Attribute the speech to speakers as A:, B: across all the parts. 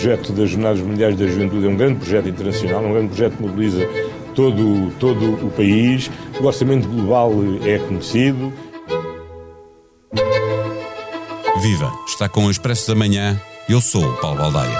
A: projeto das Jornadas Mundiais da Juventude é um grande projeto internacional, um grande projeto que mobiliza todo, todo o país. O orçamento global é conhecido.
B: Viva! Está com o Expresso da Manhã. Eu sou o Paulo Baldaia.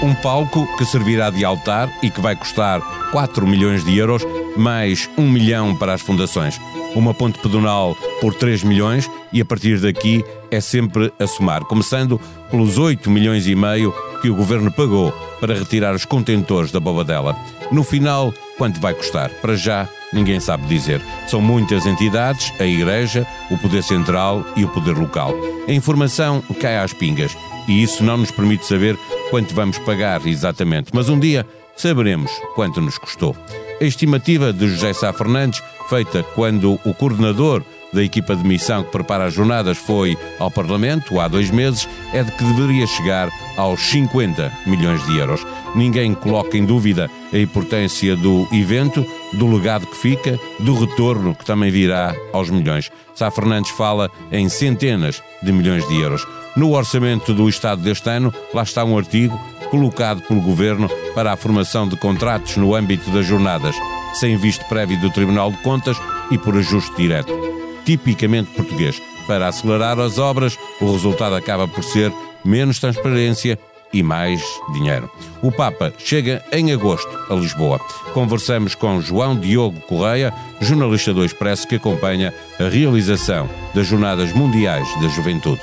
B: Um palco que servirá de altar e que vai custar 4 milhões de euros, mais 1 milhão para as fundações. Uma ponte pedonal por 3 milhões e a partir daqui é sempre a somar, começando pelos 8 milhões e meio que o governo pagou para retirar os contentores da Bobadela. No final, quanto vai custar? Para já, ninguém sabe dizer. São muitas entidades, a Igreja, o Poder Central e o Poder Local. A informação cai às pingas e isso não nos permite saber quanto vamos pagar exatamente, mas um dia saberemos quanto nos custou. A estimativa de José Sá Fernandes, feita quando o coordenador da equipa de missão que prepara as jornadas foi ao Parlamento há dois meses, é de que deveria chegar aos 50 milhões de euros. Ninguém coloca em dúvida a importância do evento, do legado que fica, do retorno que também virá aos milhões. Sá Fernandes fala em centenas de milhões de euros. No orçamento do Estado deste ano, lá está um artigo colocado pelo Governo para a formação de contratos no âmbito das jornadas, sem visto prévio do Tribunal de Contas e por ajuste direto. Tipicamente português. Para acelerar as obras, o resultado acaba por ser menos transparência e mais dinheiro. O Papa chega em agosto a Lisboa. Conversamos com João Diogo Correia, jornalista do Expresso que acompanha a realização das Jornadas Mundiais da Juventude.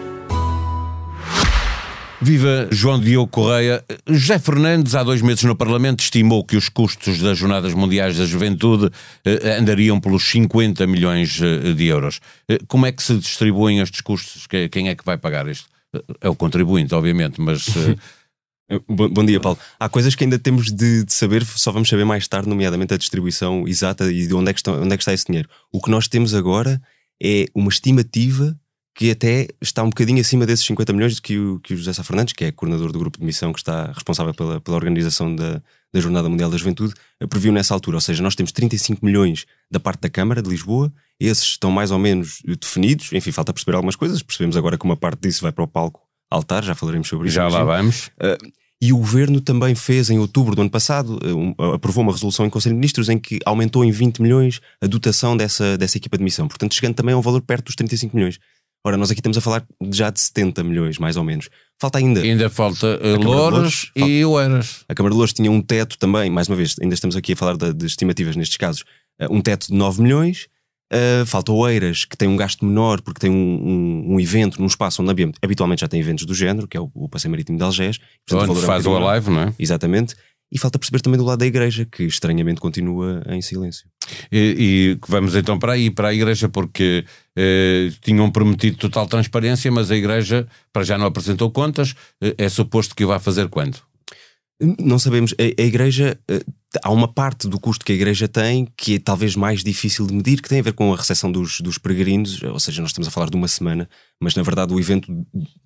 B: Viva João Diogo Correia. José Fernandes, há dois meses no Parlamento, estimou que os custos das Jornadas Mundiais da Juventude eh, andariam pelos 50 milhões eh, de euros. Eh, como é que se distribuem estes custos? Quem é que vai pagar isto? É o contribuinte, obviamente, mas.
C: Bom, bom, dia, Paulo. Há coisas que ainda temos de, de, saber, só vamos saber mais tarde, nomeadamente a distribuição exata e de onde é, que está, onde é que está esse dinheiro. O que nós temos agora é uma estimativa que até está um bocadinho acima desses 50 milhões que o, que o José Sá Fernandes, que é coordenador do grupo de missão que está responsável pela, pela organização da, da Jornada Mundial da Juventude, previu nessa altura. Ou seja, nós temos 35 milhões da parte da Câmara de Lisboa, esses estão mais ou menos definidos, enfim, falta perceber algumas coisas, percebemos agora que uma parte disso vai para o palco altar, já falaremos sobre isso.
B: Já lá vamos.
C: Uh, e o governo também fez, em outubro do ano passado, um, aprovou uma resolução em Conselho de Ministros em que aumentou em 20 milhões a dotação dessa, dessa equipa de missão. Portanto, chegando também a um valor perto dos 35 milhões. Ora, nós aqui estamos a falar já de 70 milhões, mais ou menos. Falta ainda.
B: Ainda falta uh, Louros e Oeiras.
C: A Câmara de Louros tinha um teto também, mais uma vez, ainda estamos aqui a falar de, de estimativas nestes casos, uh, um teto de 9 milhões. Uh, falta Oeiras, que tem um gasto menor porque tem um, um, um, evento num espaço onde habitualmente já tem eventos do género, que é o, o Passeio Marítimo de Algés.
B: Onde o faz o live, não é?
C: Exatamente. E falta perceber também do lado da igreja, que estranhamente continua em silêncio.
B: E, e vamos então para aí, para a igreja, porque eh, tinham prometido total transparência, mas a igreja para já não apresentou contas. Eh, é suposto que vai fazer quando?
C: Não sabemos. A, a igreja. Eh, há uma parte do custo que a igreja tem que é talvez mais difícil de medir, que tem a ver com a recepção dos, dos peregrinos, ou seja, nós estamos a falar de uma semana, mas na verdade o evento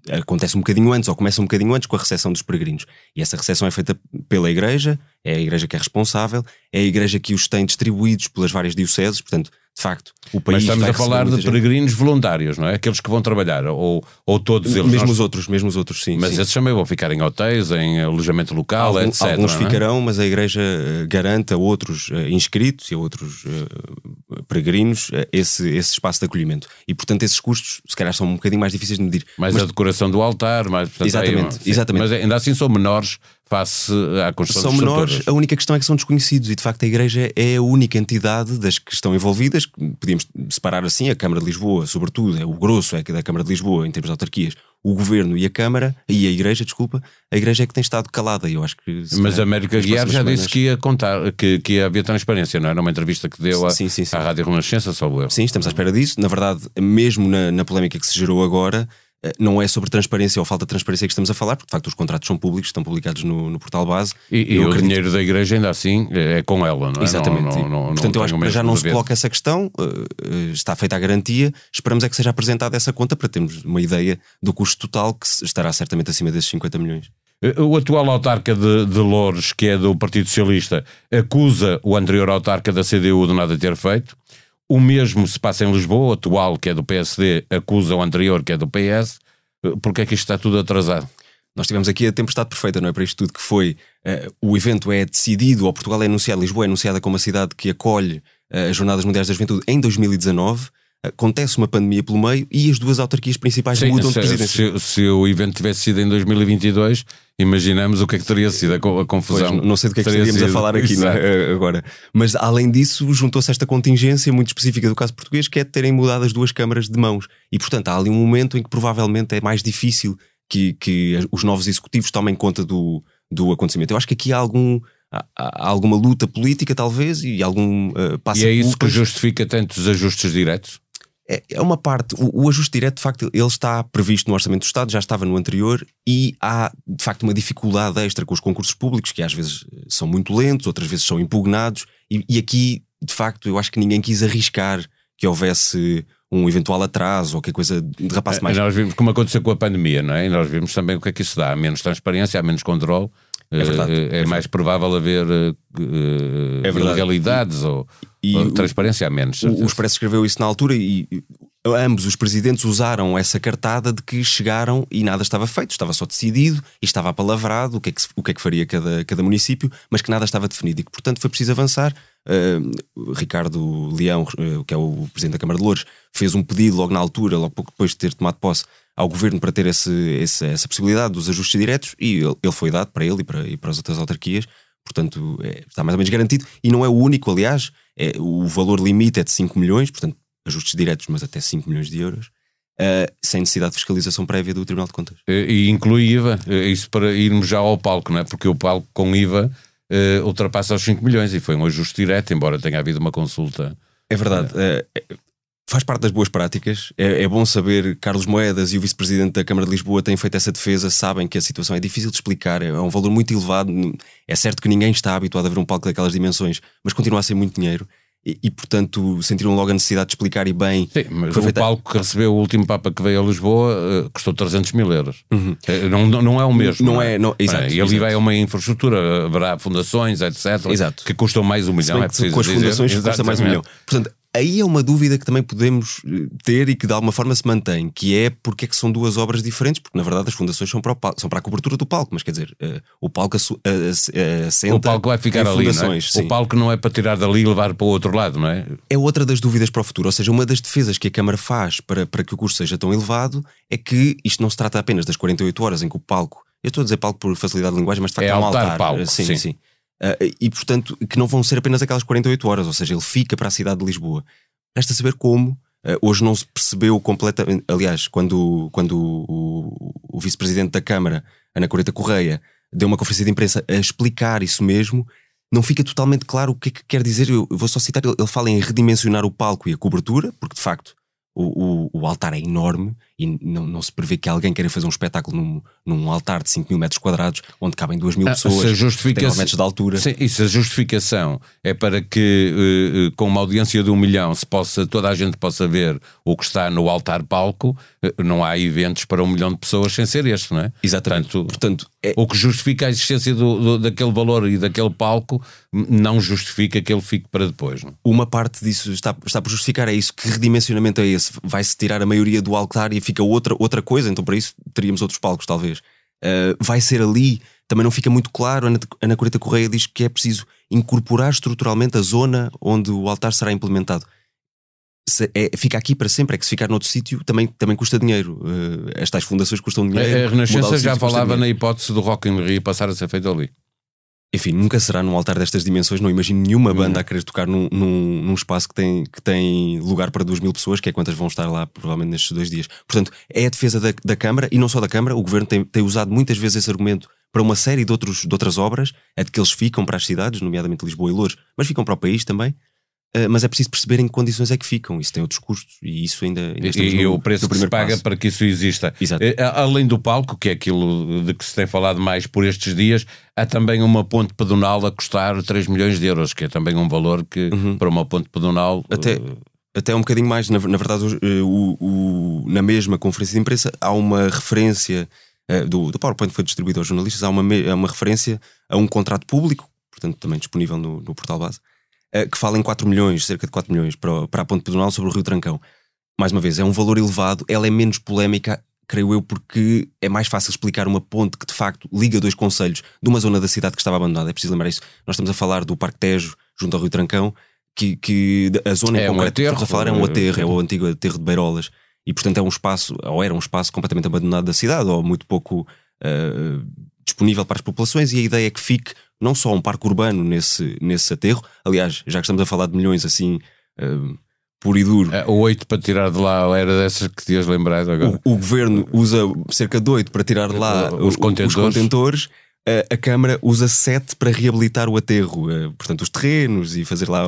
C: acontece um bocadinho antes, ou começa um bocadinho antes com a recepção dos peregrinos. E essa recepção é feita pela igreja, é a igreja que é responsável, é a igreja que os tem distribuídos pelas várias dioceses, portanto de facto, o país.
B: Mas estamos a falar de peregrinos voluntários, não é? Aqueles que vão trabalhar, ou, ou todos eles.
C: Mesmo nós... os outros, mesmo os outros, sim.
B: Mas
C: sim.
B: esses também vão ficar em hotéis, em alojamento local,
C: Algum,
B: etc.
C: Alguns
B: é?
C: ficarão, mas a Igreja eh, garante a outros uh, inscritos e a outros uh, peregrinos uh, esse, esse espaço de acolhimento. E portanto, esses custos, se calhar, são um bocadinho mais difíceis de medir.
B: Mais mas... a decoração do altar, mais. Portanto,
C: exatamente, aí, exatamente.
B: Mas ainda assim são menores face à construção
C: São menores, a única questão é que são desconhecidos e de facto a Igreja é a única entidade das que estão envolvidas, podíamos separar assim, a Câmara de Lisboa, sobretudo, é o grosso é da Câmara de Lisboa em termos de autarquias, o Governo e a Câmara, e a Igreja, desculpa, a Igreja é que tem estado calada, eu acho que...
B: Mas a América Guiar já semanas... disse que ia contar, que, que ia haver transparência, não é? Numa entrevista que deu sim, sim, sim. à Rádio Renascença, só o erro.
C: Sim, estamos à espera disso. Na verdade, mesmo na, na polémica que se gerou agora, não é sobre transparência ou falta de transparência que estamos a falar, porque de facto os contratos são públicos, estão publicados no, no portal base.
B: E, e o acredito... dinheiro da igreja ainda assim é com ela, não é?
C: Exatamente.
B: Não,
C: não, Portanto, eu acho que já não se coloca essa questão, uh, está feita a garantia, esperamos é que seja apresentada essa conta para termos uma ideia do custo total que estará certamente acima desses 50 milhões.
B: Eh, o atual autarca de, de Loures, que é do Partido Socialista, acusa o anterior autarca da CDU de nada ter feito. O mesmo se passa em Lisboa, o atual, que é do PSD, acusa o anterior, que é do PS. Porque é que isto está tudo atrasado?
C: Nós tivemos aqui a tempestade perfeita, não é? Para isto tudo que foi. Uh, o evento é decidido, ou Portugal é anunciado, Lisboa é anunciada como a cidade que acolhe uh, as Jornadas Mundiais da Juventude em 2019 acontece uma pandemia pelo meio e as duas autarquias principais Sim, mudam
B: se,
C: de presidência.
B: Se, se, o evento tivesse sido em 2022, imaginamos o que é que teria sido a, a confusão.
C: Pois, não sei do que é que estaríamos sido. a falar aqui é? agora. Mas além disso, juntou-se esta contingência muito específica do caso português, que é de terem mudado as duas câmaras de mãos. E portanto há ali um momento em que provavelmente é mais difícil que, que os novos executivos tomem conta do, do acontecimento. Eu acho que aqui há algum há, alguma luta política, talvez, e algum uh,
B: E é isso que justifica tantos ajustes diretos?
C: É, é uma parte, o, ajuste direto, de facto, ele está previsto no Orçamento do Estado, já estava no anterior, e há, de facto, uma dificuldade extra com os concursos públicos, que às vezes são muito lentos, outras vezes são impugnados, e, e aqui, de facto, eu acho que ninguém quis arriscar que houvesse um eventual atraso ou que a coisa derrapasse é, mais.
B: Nós vimos como aconteceu com a pandemia, não é? E nós vimos também o que é que isso dá. Há menos transparência, há menos controle. É, verdade, é, é mais provável haver uh, é ilegalidades ou, e ou transparência a menos.
C: O, o Expresso escreveu isso na altura e, e ambos os presidentes usaram essa cartada de que chegaram e nada estava feito, estava só decidido e estava apalavrado o que é que, o que, é que faria cada, cada município, mas que nada estava definido e que, portanto, foi preciso avançar. Uh, Ricardo Leão, uh, que é o presidente da Câmara de Louros, fez um pedido logo na altura, logo pouco depois de ter tomado posse, ao governo para ter esse, esse, essa possibilidade dos ajustes diretos e ele, ele, foi dado para ele e para, e para as outras autarquias. Portanto, é, está mais ou menos garantido e não é o único, aliás, é, o valor limite é de 5 milhões, portanto, ajustes diretos, mas até 5 milhões de euros. Uh, sem necessidade de fiscalização prévia do Tribunal de Contas.
B: E inclui IVA, isso para irmos já ao palco, não é? Porque o palco com IVA uh, ultrapassa os 5 milhões e foi um ajuste direto, embora tenha havido uma consulta.
C: É verdade. Uh, faz parte das boas práticas. É, é, bom saber Carlos Moedas e o vice-presidente da Câmara de Lisboa têm feito essa defesa, sabem que a situação é difícil de explicar, é, um valor muito elevado. É certo que ninguém está habituado a ver um palco daquelas dimensões, mas continua a ser muito dinheiro. E, e, portanto sentiram logo a necessidade de explicar e bem.
B: Sim, mas o feita... palco que recebeu o último Papa que veio a Lisboa uh, custou 300 mil euros. Uhum. Uh, não, não, não, é o mesmo.
C: Não, não é, não, exato,
B: e ali vai uma infraestrutura, haverá fundações, etc. Exato. Que custam mais um milhão. É
C: preciso com as fundações custa mais um milhão. Portanto, aí é uma dúvida que também podemos eh, ter e que de alguma forma se mantém, que é porque é que são duas obras diferentes, porque na verdade as fundações são para, palco, são para a cobertura do palco, mas quer dizer, uh, o palco assenta
B: O palco vai ficar ali, não é? O palco não é para tirar dali e levar para o outro lado, não é?
C: É outra das dúvidas para o futuro, ou seja, uma das defesas que a Câmara faz para, para que o custo seja tão elevado é que isto não se trata apenas das 48 horas em que o palco, eu estou a dizer palco por facilidade de linguagem, mas de facto
B: é,
C: é um
B: altar.
C: altar.
B: Palco,
C: sim, sim. sim. Uh, e portanto, que não vão ser apenas aquelas 48 horas, ou seja, ele fica para a cidade de Lisboa. Resta saber como. Uh, hoje não se percebeu completamente. Aliás, quando, quando o, o, o vice-presidente da Câmara, Ana Coreta Correia, deu uma conferência de imprensa a explicar isso mesmo, não fica totalmente claro o que é que quer dizer. Eu vou só citar: ele, fala em redimensionar o palco e a cobertura, porque de facto o, o, o, altar é enorme e não, não se prevê que alguém queira fazer um espetáculo num, num altar de 5 mil metros quadrados onde cabem 2 mil ah, pessoas,
B: se justificação,
C: metros de altura.
B: Sim, isso, a justificação é para que uh, com uma audiência de um milhão se possa, toda a gente possa ver o que está no altar-palco, uh, não há eventos para um milhão de pessoas sem ser este, não é?
C: Exatamente.
B: Portanto, Portanto é... o que justifica a existência do, do, daquele valor e daquele palco não justifica que ele fique para depois. Não? É?
C: Uma parte disso está, está por justificar, é isso. Que redimensionamento é esse? Vai-se tirar a maioria do altar e fica outra, outra coisa, então para isso teríamos outros palcos, talvez. Uh, vai ser ali, também não fica muito claro. Ana, Ana Coreta Correia diz que é preciso incorporar estruturalmente a zona onde o altar será implementado. Se é, fica aqui para sempre, é que se ficar noutro sítio também, também custa dinheiro. Uh, estas fundações custam dinheiro.
B: A, a Renascença já falava na hipótese do Rock in Rio passar a ser feito ali
C: enfim, nunca será num altar destas dimensões. Não imagino nenhuma uhum. banda a querer tocar num, num, num, espaço que tem, que tem lugar para duas mil pessoas, que é quantas vão estar lá, provavelmente, nestes dois dias. Portanto, é a defesa da, da Câmara e não só da Câmara. O governo tem, tem usado muitas vezes esse argumento para uma série de, outros, de outras obras, é de que eles ficam para as cidades, nomeadamente Lisboa e Louros, mas ficam para o país também. Uh, mas é preciso perceber em que condições é que ficam. Isso tem outros custos e isso ainda. ainda
B: e, e o preço que se paga passo. para que isso exista.
C: Exato.
B: Além do palco, que é aquilo de que se tem falado mais por estes dias, há também uma ponte pedonal a custar 3 milhões de euros, que é também um valor que, uhum. para uma ponte pedonal.
C: Até, uh... até um bocadinho mais, na, na verdade, o, o, na mesma conferência de imprensa há uma referência. Do, do PowerPoint que foi distribuído aos jornalistas, há uma, uma referência a um contrato público, portanto também disponível no, no portal base, que fala em 4 milhões, cerca de 4 milhões, para, para a ponte pedonal sobre o Rio Trancão. Mais uma vez, é um valor elevado, ela é menos polémica, creio eu, porque é mais fácil explicar uma ponte que de facto liga dois conselhos de uma zona da cidade que estava abandonada. É preciso lembrar isso. Nós estamos a falar do Parque Tejo, junto ao Rio Trancão, que, que a zona
B: é
C: em concreto
B: um aterro,
C: estamos a falar é um aterro, é o antigo aterro de Beirolas. E portanto é um espaço, ou era um espaço completamente abandonado da cidade, ou muito pouco uh, disponível para as populações, e a ideia é que fique não só um parque urbano nesse, nesse aterro, aliás, já que estamos a falar de milhões assim. Uh, puro e duro.
B: É, o 8 para tirar de lá era dessas que tinhas lembrado agora.
C: O, o governo usa cerca de 8 para tirar de lá
B: os contentores.
C: Os contentores a, Câmara usa sete para reabilitar o aterro, eh, portanto, os terrenos e fazer lá.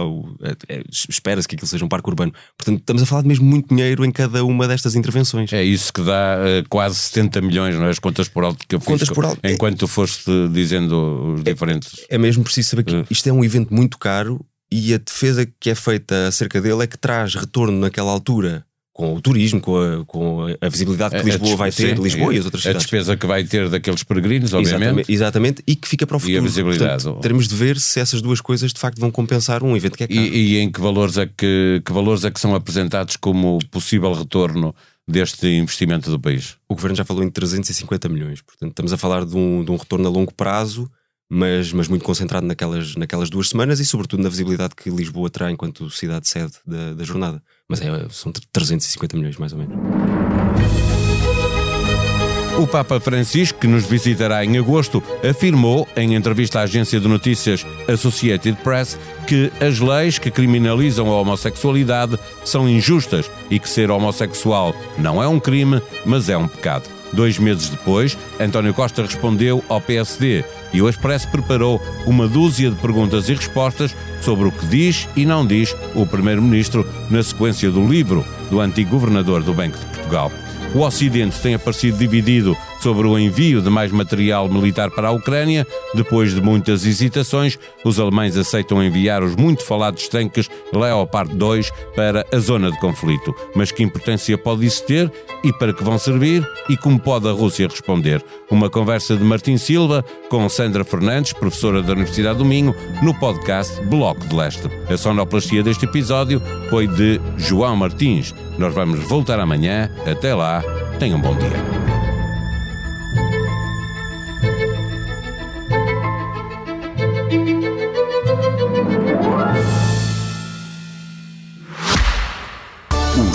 C: É, espera-se que aquilo seja um parque urbano. Portanto, estamos a falar de mesmo muito dinheiro em cada uma destas intervenções.
B: É isso que dá uh, quase 70 milhões, não é? As contas por alto que eu fiz.
C: Contas por alto.
B: Enquanto tu foste dizendo os diferentes.
C: É, é mesmo preciso saber que isto é um evento muito caro e a defesa que é feita acerca dele é que traz retorno naquela altura com o turismo, com a, com a visibilidade que Lisboa vai ter, sim, Lisboa e as outras cidades.
B: A despesa que vai ter daqueles peregrinos, obviamente.
C: Exatamente, exatamente e que fica para o futuro.
B: E a visibilidade.
C: Portanto, teremos de ver se essas duas coisas de facto vão compensar um evento que é caro.
B: E, e em que valores, é que, que valores é que são apresentados como possível retorno deste investimento do país?
C: O Governo já falou em 350 milhões, portanto estamos a falar de um, de um retorno a longo prazo mas, mas muito concentrado naquelas, naquelas duas semanas e, sobretudo, na visibilidade que Lisboa terá enquanto cidade sede da, da jornada. Mas é, são 350 milhões, mais ou menos.
B: O Papa Francisco, que nos visitará em agosto, afirmou, em entrevista à agência de notícias Associated Press, que as leis que criminalizam a homossexualidade são injustas e que ser homossexual não é um crime, mas é um pecado. Dois meses depois, António Costa respondeu ao PSD e o Expresso preparou uma dúzia de perguntas e respostas sobre o que diz e não diz o Primeiro-Ministro na sequência do livro do antigo governador do Banco de Portugal. O Ocidente tem aparecido dividido sobre o envio de mais material militar para a Ucrânia. Depois de muitas hesitações, os alemães aceitam enviar os muito falados tanques Leopard 2 para a zona de conflito. Mas que importância pode isso ter e para que vão servir e como pode a Rússia responder? Uma conversa de Martim Silva com Sandra Fernandes, professora da Universidade do Minho, no podcast Bloco de Leste. A sonoplastia deste episódio foi de João Martins. Nós vamos voltar amanhã. Até lá, tenham um bom dia.